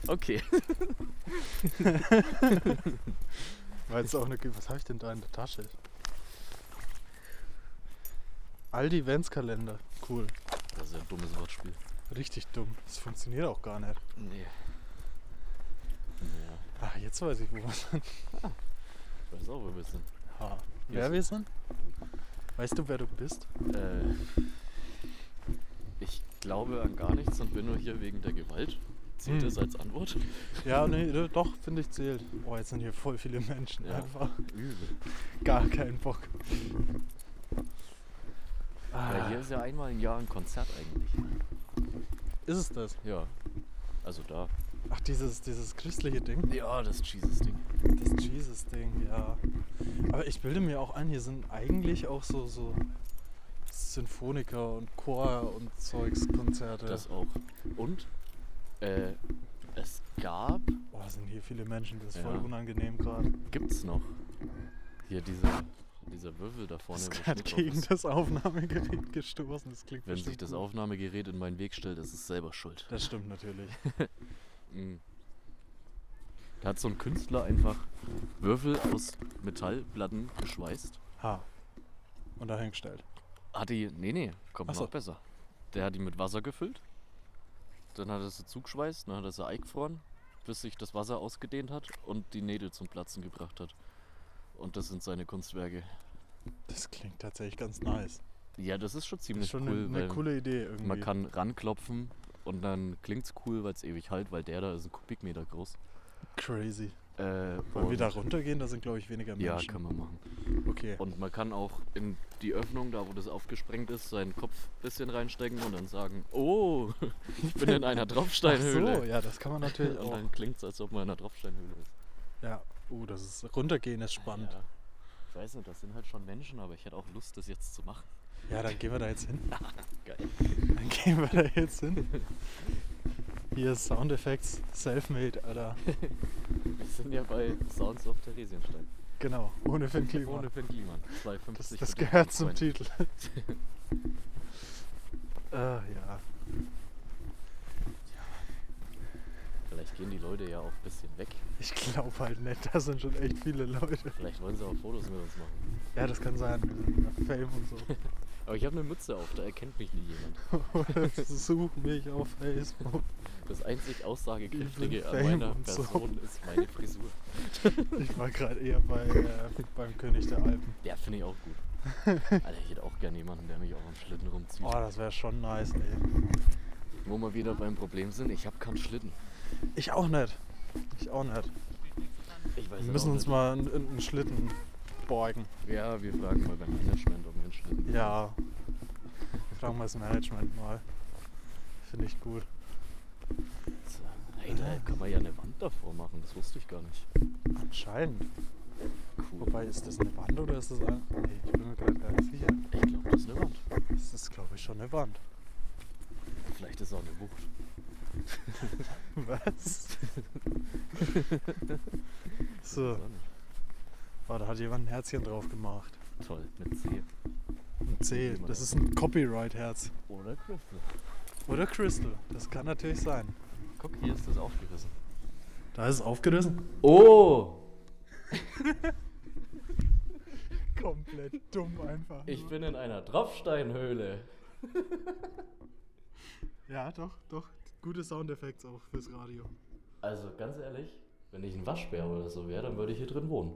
Okay. Weil es auch eine. Was habe ich denn da in der Tasche? Aldi Ventskalender. Cool. Das ist ja ein dummes Wortspiel. Richtig dumm. Das funktioniert auch gar nicht. Nee. Ja, Ah, jetzt weiß ich, wo wir sind. ich weiß auch, wo wir sind. Ha. Wer wir sind? Weißt du, wer du bist? Äh, ich glaube an gar nichts und bin nur hier wegen der Gewalt. Zählt Hm. das als Antwort? Ja, nee, doch, finde ich zählt. Oh, jetzt sind hier voll viele Menschen. Ja. Einfach Übel. gar keinen Bock. Ah, Ja, hier ist ja einmal im Jahr ein Konzert eigentlich. ist es das? Ja. Also da. Ach, dieses, dieses christliche Ding. Ja, das Jesus-Ding. Das Jesus-Ding, ja. Aber ich bilde mir auch ein, hier sind eigentlich auch so, so Sinfoniker und Chor und Zeugskonzerte. Das auch. Und äh, es gab, Oh, sind hier viele Menschen, das ist voll Ja. unangenehm gerade. gibt's noch hier diese, dieser Würfel da vorne, ist gerade gegen das Aufnahmegerät gestoßen. Das klingt Wenn sich das gut. Aufnahmegerät in meinen Weg stellt, ist es selber schuld. Das stimmt natürlich. Mhm. Da hat so ein Künstler einfach Würfel aus Metallplatten geschweißt. Ha. Und da hingestellt. Hat die. Nee, nee, kommt so. noch besser. Der hat die mit Wasser gefüllt. Dann hat er sie zugeschweißt, dann hat er sie eingefroren, bis sich das Wasser ausgedehnt hat und die Nägel zum Platzen gebracht hat. Und das sind seine Kunstwerke. Das klingt tatsächlich ganz nice. Ja, das ist schon Das ziemlich ist schon cool, eine, eine coole Idee irgendwie. man kann ranklopfen und dann klingt's cool, weil es ewig halt, weil der da ist ein Kubikmeter groß. Crazy. Äh, Wollen wir und- da runtergehen? Da sind, glaube ich, weniger Ja, Menschen. kann man machen. Okay. Und man kann auch in die Öffnung, da wo das aufgesprengt ist, seinen Kopf ein bisschen reinstecken und dann sagen, oh, ich bin in einer Ach Tropfsteinhöhle. so, ja, das kann man natürlich und auch. dann klingt es, als ob man in einer Tropfsteinhöhle ist. Ja. Uh, das ist runtergehen ist spannend. Ja. Ich weiß nicht, das sind halt schon Menschen, aber ich hätte auch Lust, das jetzt zu machen. Ja, dann gehen wir da jetzt hin. Geil. Dann gehen wir da jetzt hin. Hier ist Soundeffects, Selfmade, Alter. Wir sind ja bei Sounds of Theresienstein. Genau, ohne Finn Kliman. Ohne Finn Kliman. Das, 2,50 das die gehört zum. Titel. Ah, ja. Vielleicht gehen die Leute ja auch ein bisschen weg. Ich glaube halt nicht, da sind schon echt viele Leute. Vielleicht wollen sie auch Fotos mit uns machen. Ja, das kann sein. Fame und so. Aber ich habe eine Mütze auf, da erkennt mich nie jemand. Such mich auf Facebook. Das einzig Aussagekräftige an meiner und so. Person ist meine Frisur. Ich war gerade eher bei, äh, beim König der Alpen. Der finde ich auch gut. Alter, ich hätte auch gerne jemanden, der mich auch am Schlitten rumzieht. Oh, das wäre schon nice, ey. Wo wir wieder beim Problem sind, ich habe keinen Schlitten. Ich auch nicht. Ich auch nicht. Ich weiß Wir auch müssen uns nicht. mal einen, einen Schlitten borgen. Ja, wir fragen mal beim Management, ob wir einen Schlitten Ja. Fragen wir das Management mal. Finde ich gut. Hey, da kann man ja eine Wand davor machen, das wusste ich gar nicht. Anscheinend. Cool. Wobei, ist das eine Wand oder ist das ein. Nee, ich bin mir gerade gar nicht sicher. Ich glaube, das ist eine Wand. Das ist, glaube ich, schon eine Wand. Vielleicht ist es auch eine Wucht. Was? so, oh, da hat jemand ein Herzchen drauf gemacht. Toll, mit C. Ein C. Das ist ein Copyright-Herz. Oder Crystal. Oder Crystal. Das kann natürlich sein. Guck, hier ist das aufgerissen. Da ist es aufgerissen. Oh! Komplett dumm einfach. Ich bin in einer Tropfsteinhöhle. Ja, doch, doch. Gute Soundeffekte auch fürs Radio. Also ganz ehrlich, wenn ich ein Waschbär oder so wäre, dann würde ich hier drin wohnen.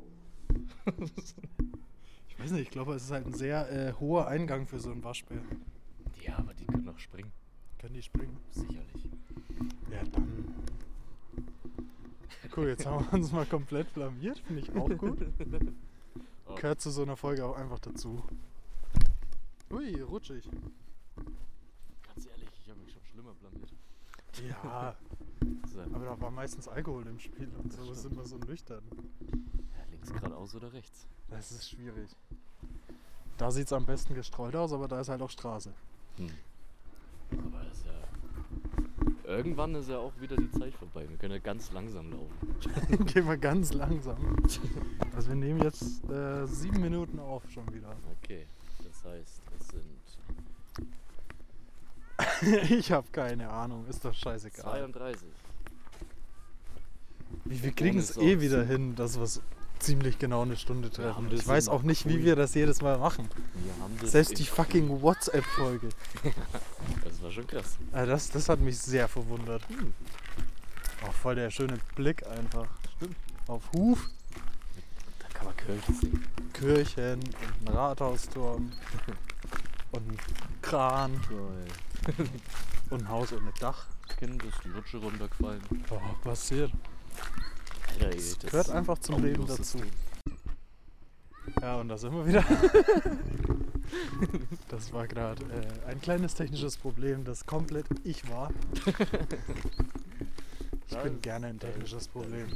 Ich weiß nicht, ich glaube, es ist halt ein sehr äh, hoher Eingang für so einen Waschbär. Ja, aber die können noch springen. Können die springen? Sicherlich. Ja, dann. Cool, jetzt haben wir uns mal komplett blamiert. Finde ich auch gut. Oh. Gehört zu so einer Folge auch einfach dazu. Ui, rutschig. Ganz ehrlich, ich habe mich schon schlimmer blamiert. Ja, aber da war meistens Alkohol im Spiel und so sind wir so nüchtern. ja, links geradeaus oder rechts? Das ist schwierig. Da sieht es am besten gestreut aus, aber da ist halt auch Straße. Hm. Aber das ist ja. Irgendwann ist ja auch wieder die Zeit vorbei. Wir können ja ganz langsam laufen. Gehen wir ganz langsam. Also wir nehmen jetzt äh, sieben Minuten auf schon wieder. Okay, das heißt, es sind ich habe keine Ahnung, ist doch scheißegal. 32. Wie, wir kriegen es eh wieder hin, dass wir es ziemlich genau eine Stunde treffen. Ich weiß auch nicht, wie wir das jedes Mal machen. Selbst die fucking WhatsApp-Folge. Das war schon krass. Äh, das, das hat mich sehr verwundert. Auch voll der schöne Blick einfach. Stimmt. Auf Huf, Da kann man Kirche sehen. Kirchen und ein Rathausturm und ein Kran Geil. und ein Haus ohne Dach. Kind ist die Rutsche runtergefallen. Oh, passiert. Alter, ey, Das das gehört einfach zum Leben dazu. Ja, und da sind wir wieder. Das war gerade äh, ein kleines technisches Problem, das komplett ich war. Ich bin gerne ein technisches Problem.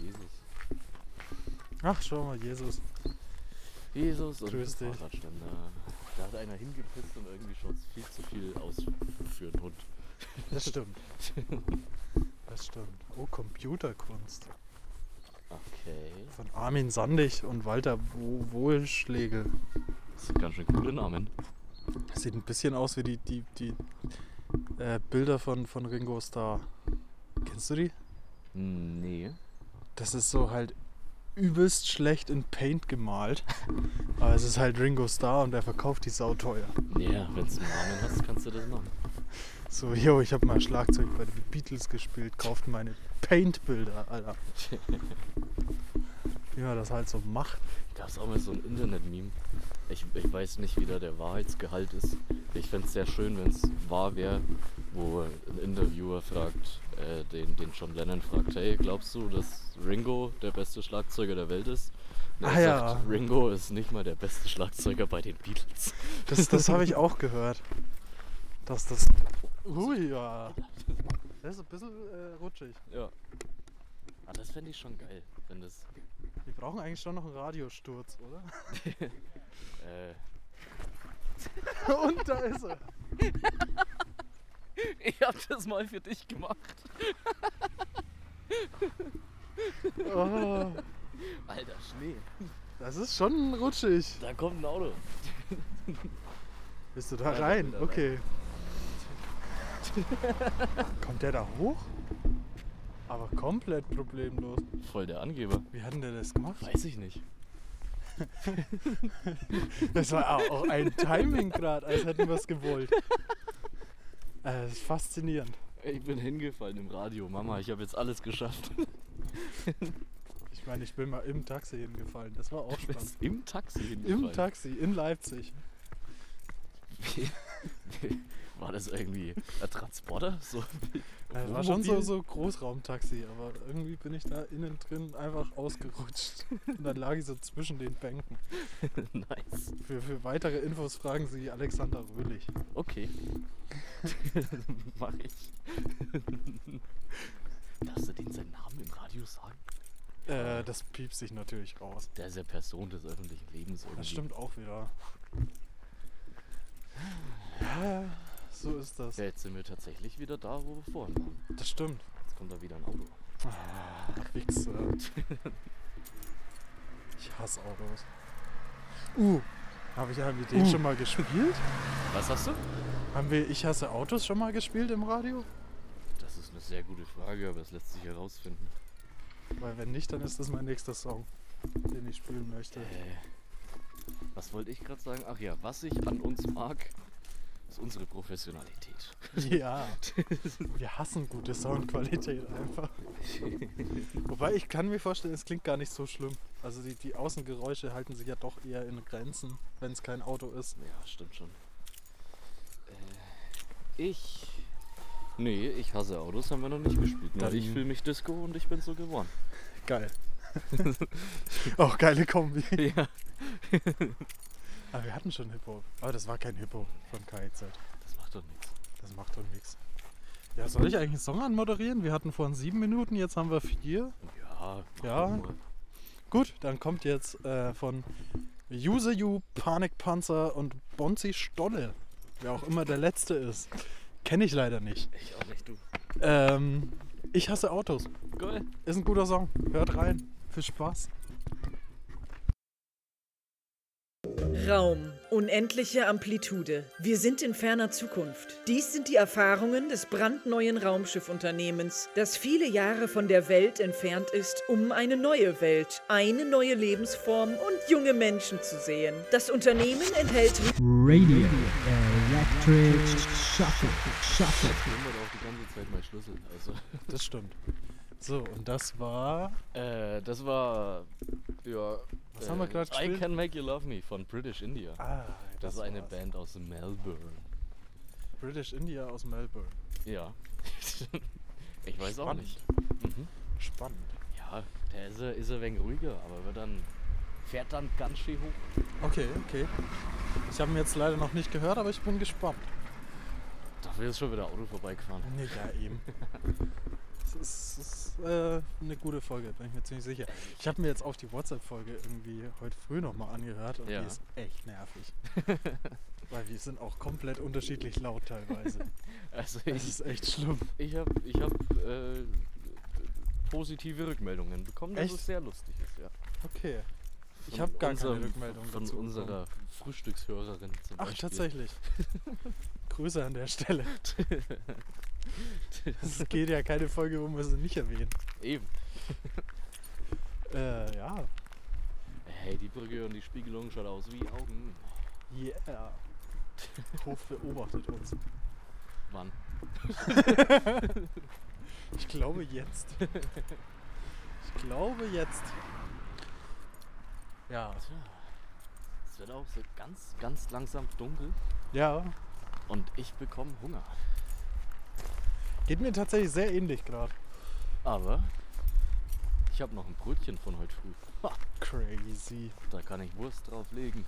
Ach, schau mal, Jesus. Jesus und Grüß dich. Fahrradständer. Da hat einer hingepisst und irgendwie schaut viel zu viel aus für einen Hund. Das stimmt. Das stimmt. Oh, Computerkunst. Okay. Von Armin Sandig und Walter Wo Wohlschlegel. Das sind ganz schön coole Namen. Sieht ein bisschen aus wie die, die, die äh, Bilder von, von Ringo Starr. Kennst du die? Hm, Nee. Das ist so halt übelst schlecht in Paint gemalt. Aber es ist halt Ringo Starr und der verkauft die Sau teuer. Ja, wenn du einen Namen hast, kannst du das machen. So, yo, ich habe mal Schlagzeug bei den Beatles gespielt, kauft meine Paint-Bilder, Alter. Wie man das halt so macht. Gab es auch mal so ein Internet-Meme. Ich, ich weiß nicht, wie da der Wahrheitsgehalt ist. Ich fände es sehr schön, wenn es wahr wäre, wo ein Interviewer fragt, äh, den, den John Lennon fragt, hey, glaubst du, dass Ringo der beste Schlagzeuger der Welt ist? Und er Ah, ja. sagt, Ringo ist nicht mal der beste Schlagzeuger bei den Beatles. Das, das habe ich auch gehört. Dass das. Ui, ja. Das ist ein bisschen äh, rutschig. Ja. Ah, das fände ich schon geil, wenn das. Wir brauchen eigentlich schon noch einen Radiosturz, oder? Äh, Und da ist er. ich hab das mal für dich gemacht. Oh, Alter, Schnee. das ist schon rutschig. Da kommt ein Auto. Bist du da Ja, da rein? er Okay. Kommt der da hoch? Aber komplett problemlos. Voll der Angeber. Wie hat denn der das gemacht? Weiß ich nicht. Das war auch ein Timing gerade, als hätten wir es gewollt. Äh, Das ist faszinierend. Ich bin hingefallen im Radio. Mama, ich habe jetzt alles geschafft. Ich meine, ich bin mal im Taxi hingefallen. Das war auch spannend. im Taxi hingefallen. Im Taxi in Leipzig. War das irgendwie ein Transporter? So, Das war schon so, so Großraumtaxi, aber irgendwie bin ich da innen drin einfach ausgerutscht. Und dann lag ich so zwischen den Bänken. nice. Für, für weitere Infos fragen Sie Alexander Röhlich. Okay. Mach ich. Darfst du den seinen Namen im Radio sagen? Äh, das piepst sich natürlich raus. Der ist ja Person des öffentlichen Lebens irgendwie. Das stimmt auch wieder. Ja, so ist das. Ja, jetzt sind wir tatsächlich wieder da, wo wir vorhin waren. Das stimmt. Jetzt kommt da wieder ein Auto. Ah, Wichser. Ich hasse Autos. Uh, habe ich haben wir den Uh. schon mal gespielt? Was hast du? Haben wir Ich hasse Autos schon mal gespielt im Radio? Das ist eine sehr gute Frage, aber es lässt sich herausfinden. Weil wenn nicht, dann ist das mein nächster Song, den ich spielen möchte. Äh, was wollte ich gerade sagen? Ach ja, was ich an uns mag, ist unsere Professionalität. Ja, wir hassen gute Soundqualität einfach. Wobei ich kann mir vorstellen, es klingt gar nicht so schlimm. Also die, die Außengeräusche halten sich ja doch eher in Grenzen, wenn es kein Auto ist. Ja, stimmt schon. Äh, ich. Nee, ich hasse Autos, haben wir noch nicht gespielt. Nur ich fühle mich Disco und ich bin so geworden. Geil. Auch geile Kombi. ja. Aber wir hatten schon Hippo. Aber das war kein Hippo von KIZ. Das macht doch nichts. Das macht doch nichts. Ja, soll ich eigentlich einen Song anmoderieren? Wir hatten vorhin sieben Minuten, jetzt haben wir vier. Ja, Ja. Gut, dann kommt jetzt äh, von Use You, Panikpanzer und Bonzi Stolle. Wer auch immer der letzte ist. Kenne ich leider nicht. Ich auch nicht, du. Ähm, ich hasse Autos. Geil. Ist ein guter Song. Hört rein. Viel Spaß. Raum, unendliche Amplitude. Wir sind in ferner Zukunft. Dies sind die Erfahrungen des brandneuen Raumschiffunternehmens, das viele Jahre von der Welt entfernt ist, um eine neue Welt, eine neue Lebensform und junge Menschen zu sehen. Das Unternehmen enthält Radio Electric Shuffle. Shuffle. Ich da auch die ganze Zeit mein Schlüssel. Also, Das stimmt. So, und das war. Äh, das war. Ja. Was haben wir grad I gespielt? Can Make You Love Me von British India. Ah, das ist eine war's. Band aus Melbourne. British India aus Melbourne. Ja. ich weiß auch Spannend. nicht. Mhm. Spannend. Ja, der ist, ist ein wenig ruhiger, aber wird dann. fährt dann ganz schön hoch. Okay, okay. Ich habe ihn jetzt leider noch nicht gehört, aber ich bin gespannt. Dafür ist schon wieder Auto vorbeigefahren. Nee, ja, eben. Ist, ist äh, eine gute Folge, bin ich mir ziemlich sicher. Ich habe mir jetzt auch die WhatsApp-Folge irgendwie heute früh nochmal angehört und Ja. die ist echt nervig. Weil wir sind auch komplett unterschiedlich laut teilweise. Also Das ich, ist echt schlimm. ich habe ich hab, äh, positive Rückmeldungen bekommen, dass Echt? es sehr lustig ist, ja. Okay. Ich Von habe gar keine unserem- Rückmeldung Von dazu unserer bekommen. Frühstückshörerin zum Ach, Beispiel. tatsächlich. Grüße an der Stelle. Es geht ja keine Folge, wo wir sie nicht erwähnen. Eben. Äh, ja. Hey, die Brücke und die Spiegelung schaut aus wie Augen. Yeah. Hof beobachtet uns. Wann? Ich glaube jetzt. Ich glaube jetzt. Ja. Es wird auch so ganz, ganz langsam dunkel Ja. und ich bekomme Hunger. Geht mir tatsächlich sehr ähnlich gerade. Aber ich habe noch ein Brötchen von heute früh. Ha, Crazy. da kann ich Wurst drauflegen.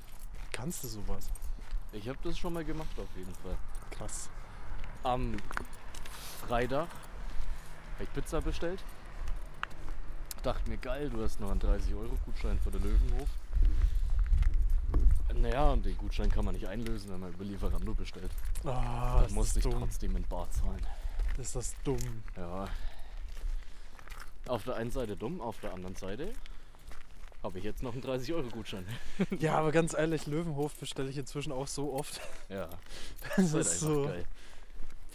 Kannst du sowas? Ich habe das schon mal gemacht auf jeden Fall. Krass. Am Freitag habe ich Pizza bestellt. Dachte mir, geil, du hast noch einen 30-Euro-Gutschein für den Löwenhof. Naja, und den Gutschein kann man nicht einlösen, wenn man über Lieferando bestellt. Dann das musste ich dumm. trotzdem in Bar zahlen. Ist das dumm. Ja. Auf der einen Seite dumm, auf der anderen Seite habe ich jetzt noch einen 30-Euro-Gutschein. Ja, aber ganz ehrlich, Löwenhof bestelle ich inzwischen auch so oft. Ja, Das halt ist einfach so geil.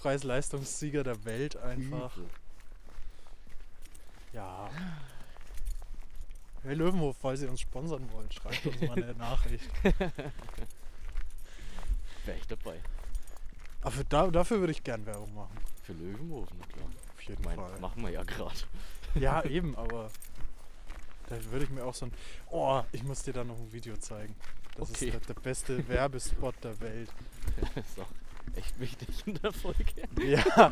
Preis-Leistungssieger der Welt einfach. Übel. Ja. Hey Löwenhof, falls ihr uns sponsern wollt, schreibt uns mal eine Nachricht. Wäre ich dabei. Aber da, dafür würde ich gern Werbung machen. Für Löwenhof, na klar. Auf jeden Mein, Fall. machen wir ja gerade. Ja, eben, aber da würde ich mir auch so ein. Oh, ich muss dir da noch ein Video zeigen. Das Okay. ist der, der beste Werbespot der Welt. ist auch echt wichtig in der Folge. Ja,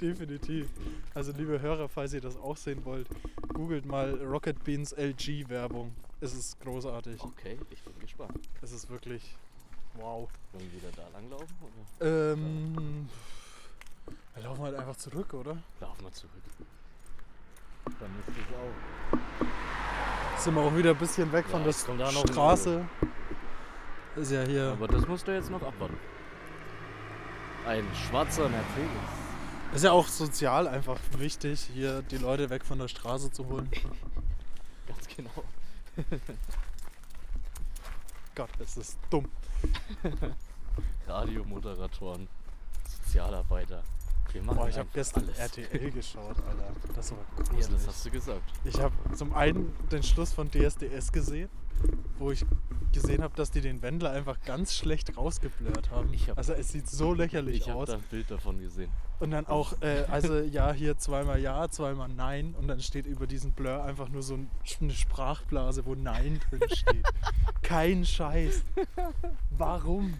definitiv. Also liebe Hörer, falls ihr das auch sehen wollt, googelt mal Rocket Beans LG Werbung. Es ist großartig. Okay, ich bin gespannt. Es ist wirklich wow. Wollen wir wieder da langlaufen oder Ähm, wir laufen halt einfach zurück, oder? laufen wir zurück? Dann ist das auch. Sind wir auch wieder ein bisschen weg Ja, von der jetzt Straße. Ist ja hier. Aber das musst du jetzt noch abwarten. Ein schwarzer Mercedes. Ist ja auch sozial einfach wichtig, hier die Leute weg von der Straße zu holen. Ganz genau. Gott, es ist dumm. Radiomoderatoren, Sozialarbeiter. Wir machen Boah, ich habe gestern alles. RTL geschaut, Alter. Das war Ja, gruselig. das hast du gesagt. Ich habe zum einen den Schluss von DSDS gesehen, wo ich gesehen habe, dass die den Wendler einfach ganz schlecht rausgeblurrt haben. Ich hab- also es sieht so lächerlich Ich habe aus. da ein Bild davon gesehen. Und dann auch, äh, also ja, hier zweimal ja, zweimal nein. Und dann steht über diesen Blur einfach nur so ein, eine Sprachblase, wo nein drin steht. Kein Scheiß. Warum?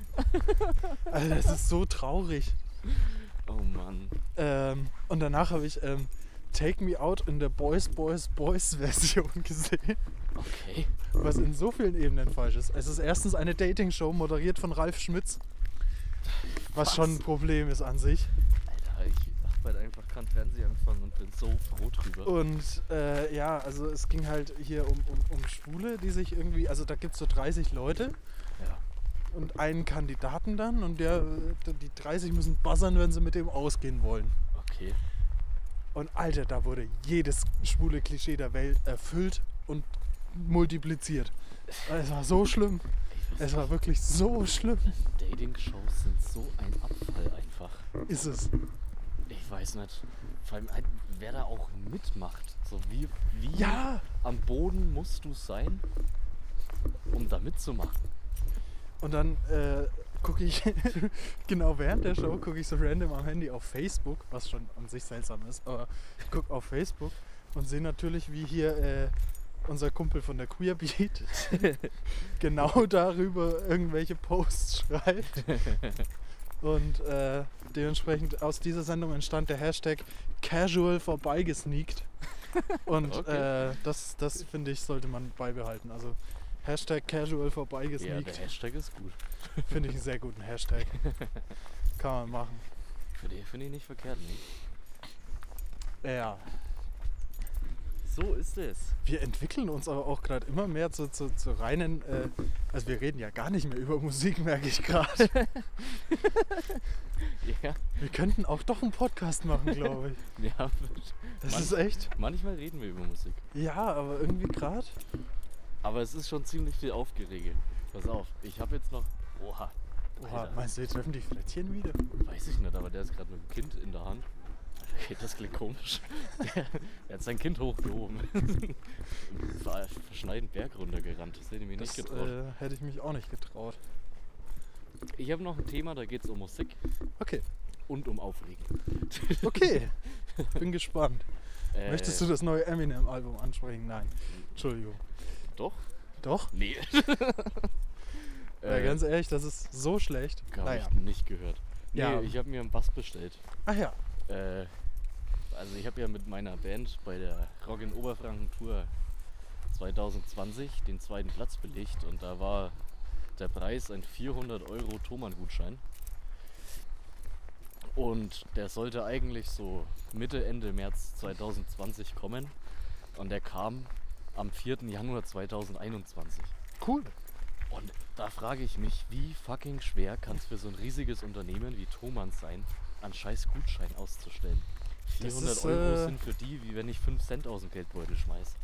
Also das ist so traurig. Oh Mann. Ähm, und danach habe ich ähm, Take Me Out in der Boys, Boys, Boys Version gesehen. Okay. Was in so vielen Ebenen falsch ist. Es ist erstens eine Dating-Show, moderiert von Ralf Schmitz. Was, Was? schon ein Problem ist an sich. Alter, ich hab halt einfach keinen Fernsehempfang und bin so froh drüber. Und äh, ja, also es ging halt hier um, um, um Schwule, die sich irgendwie, also da gibt es so 30 Leute Ja. und einen Kandidaten dann und der, die 30 müssen buzzern, wenn sie mit dem ausgehen wollen. Okay. Und Alter, da wurde jedes schwule Klischee der Welt erfüllt und multipliziert. Es war so schlimm. Es war wirklich so schlimm. Dating-Shows sind so ein Abfall einfach. Ist es. Ich weiß nicht. Vor allem, halt, wer da auch mitmacht. So wie, wie Ja! am Boden musst du sein, um da mitzumachen. Und dann, äh, gucke ich, genau während der Show, gucke ich so random am Handy auf Facebook, was schon an sich seltsam ist, aber ich gucke auf Facebook und sehe natürlich, wie hier äh, unser Kumpel von der Queer Beat genau darüber irgendwelche Posts schreibt. Und äh, dementsprechend aus dieser Sendung entstand der Hashtag Casual vorbeigesneakt. Und Okay. äh, das, das finde ich, sollte man beibehalten. Also Hashtag Casual Ja, vorbeigesneakt. der Hashtag ist gut. Finde ich einen sehr guten Hashtag. Kann man machen. Für den finde ich nicht verkehrt, nicht? Ja. So ist es. Wir entwickeln uns aber auch gerade immer mehr zu, zu, zu reinen. Äh, also wir reden ja gar nicht mehr über Musik, merke ich gerade. Ja, Wir könnten auch doch einen Podcast machen, glaube ich. ja. Das ist echt. Manchmal reden wir über Musik. Ja, aber irgendwie gerade. Aber es ist schon ziemlich viel aufgeregelt. Pass auf, ich habe jetzt noch. Oha. Oha, meinst du, wir treffen die Frettchen wieder? weiß ich nicht, aber der ist gerade mit dem Kind in der Hand. Okay, das klingt komisch. Der, der hat sein Kind hochgehoben. War verschneiden Berg runtergerannt. Das hätte ich mir Das nicht getraut. äh, hätte ich mich auch nicht getraut. Ich habe noch ein Thema, da geht es um Musik Okay, und um Aufregen. okay. Bin gespannt. Äh, Möchtest du das neue Eminem-Album ansprechen? Nein. Entschuldigung. Doch? Doch? Nee. Ja, Äh, ganz ehrlich, das ist so schlecht. Habe Naja. ich nicht gehört. Nee, Ja. ich habe mir einen Bass bestellt. Ach ja. Äh, also ich habe ja mit meiner Band bei der Rock in Oberfranken Tour 2020 den zweiten Platz belegt und da war der Preis ein 400 Euro Thomann-Gutschein. Und der sollte eigentlich so Mitte, Ende März 2020 kommen und der kam am 4. Januar 2021. Cool. Und da frage ich mich, wie fucking schwer kann es für so ein riesiges Unternehmen wie Thomann sein, einen scheiß Gutschein auszustellen? Das 400 ist, Euro äh, sind für die, wie wenn ich 5 Cent aus dem Geldbeutel schmeiß.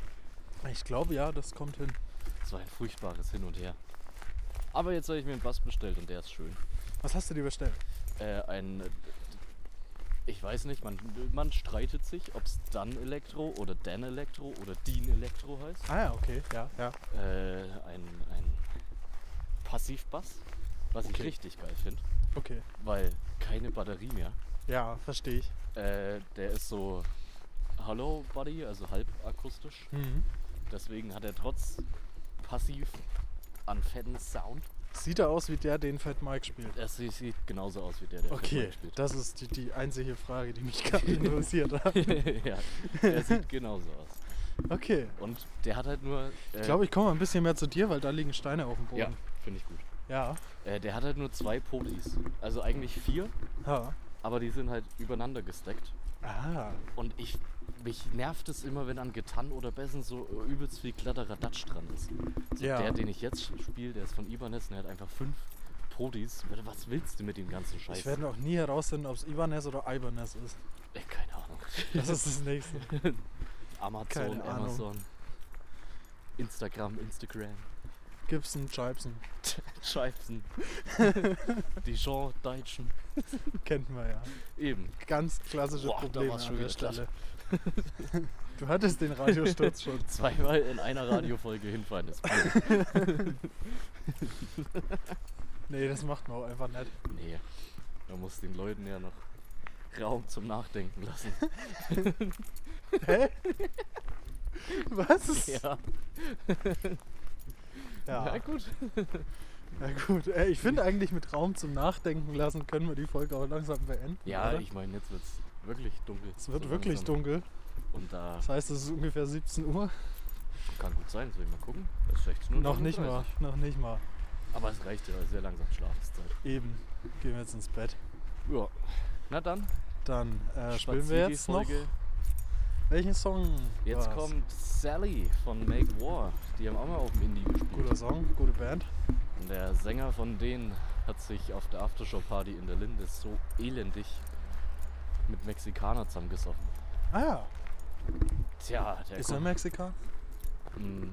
Ich glaube ja, das kommt hin. Das war ein furchtbares Hin und Her. Aber jetzt habe ich mir einen Bass bestellt und der ist schön. Was hast du dir bestellt? Äh, ein, äh, ich weiß nicht, man, man streitet sich, ob es dann Elektro oder Dan Elektro oder Dean Elektro heißt. Ah ja, okay. Ja, ja. Äh, ein, ein Passivbass, was ich Okay. richtig geil finde, Okay. weil keine Batterie mehr. Ja, verstehe ich. Äh, der ist so Hollow Body, also halb akustisch. Mhm. Deswegen hat er trotz passiv an fetten Sound. Sieht er aus wie der, den Fat Mike spielt? Er sie- sieht genauso aus wie der, der Okay, Fat spielt. das ist die, die einzige Frage, die mich gerade interessiert hat. ja, der sieht genauso aus. Okay. Und der hat halt nur. Äh, Ich glaube, ich komme mal ein bisschen mehr zu dir, weil da liegen Steine auf dem Boden. Ja, finde ich gut. Ja. Äh, der hat halt nur zwei Polis. Also eigentlich vier, ja. Aber die sind halt übereinander gesteckt. Ah. Und ich. Mich nervt es immer, wenn an Gitarren oder Bässen so übelst viel Kladderadatsch dran ist. So Ja. Der, den ich jetzt spiele, der ist von Ibanez und der hat einfach fünf Podis. Was willst du mit dem ganzen Scheiß? Ich werde noch nie herausfinden, ob es Ibanez oder Ibanez ist. Äh, keine Ahnung. Das ist das nächste. Amazon. Amazon. Instagram, Instagram. Gibson, Jibson. Scheibsen. Dijon, Deutschen. Kennt man ja. Eben. Ganz klassische Boah, da Probleme an der wieder Stelle. du hattest den Radiosturz schon. Zweimal in einer Radiofolge hinfallen ist blöd. Nee, das macht man auch einfach nicht. Nee. Man muss den Leuten ja noch Raum zum Nachdenken lassen. Hä? Was? Ja. Ja. Na gut. Na gut, äh, ich finde eigentlich mit Raum zum Nachdenken lassen können wir die Folge auch langsam beenden. Ja, oder? ich meine, jetzt wird es wirklich dunkel. Es wird So wirklich langsam. dunkel. Und da Das heißt, es ist ungefähr 17 Uhr. kann gut sein, soll ich mal gucken. Es ist 16 Uhr. Noch nicht mal, noch nicht mal. Aber es reicht ja, sehr langsam Schlafenszeit. Eben. Gehen wir jetzt ins Bett. Ja. Na dann, Dann äh, spielen wir jetzt noch. Welchen Song? Jetzt war's? kommt Sally von Make War. Die haben auch mal auf dem Indie gespielt. Guter Song, gute Band. Und der Sänger von denen hat sich auf der Aftershow-Party in der Linde so elendig mit Mexikanern zusammengesoffen. Ah ja, Tja, der ist er Mexikaner? Mm,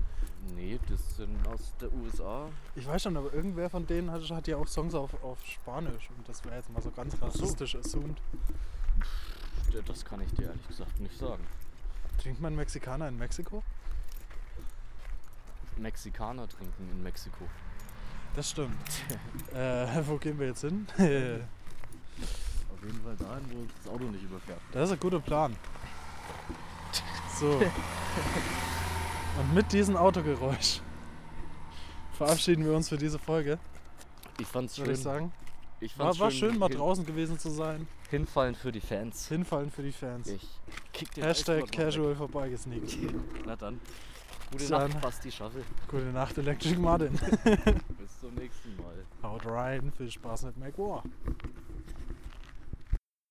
Nee, das sind aus der USA. Ich weiß schon, aber irgendwer von denen hat, hat ja auch Songs auf, auf Spanisch und das wäre jetzt mal so ganz rassistisch assumed. D- Das kann ich dir ehrlich gesagt nicht sagen. Trinkt man Mexikaner in Mexiko? Mexikaner trinken in Mexiko. Das stimmt. äh, wo gehen wir jetzt hin? Auf jeden Fall dahin, wo uns das Auto nicht überfährt. Das ist ein guter Plan. So. Und mit diesem Autogeräusch verabschieden wir uns für diese Folge, Ich fand's würde schön. ich sagen. Ich War, fand's war schön, mal hin- draußen gewesen zu sein. Hinfallen für die Fans. Hinfallen für die Fans. Ich kick den Hashtag casual vorbeigesneakt. Na dann. Gute Dann. Nacht, Basti Schaffel. Gute Nacht, Electric Martin. Bis zum nächsten Mal. Haut rein, viel Spaß mit Make War.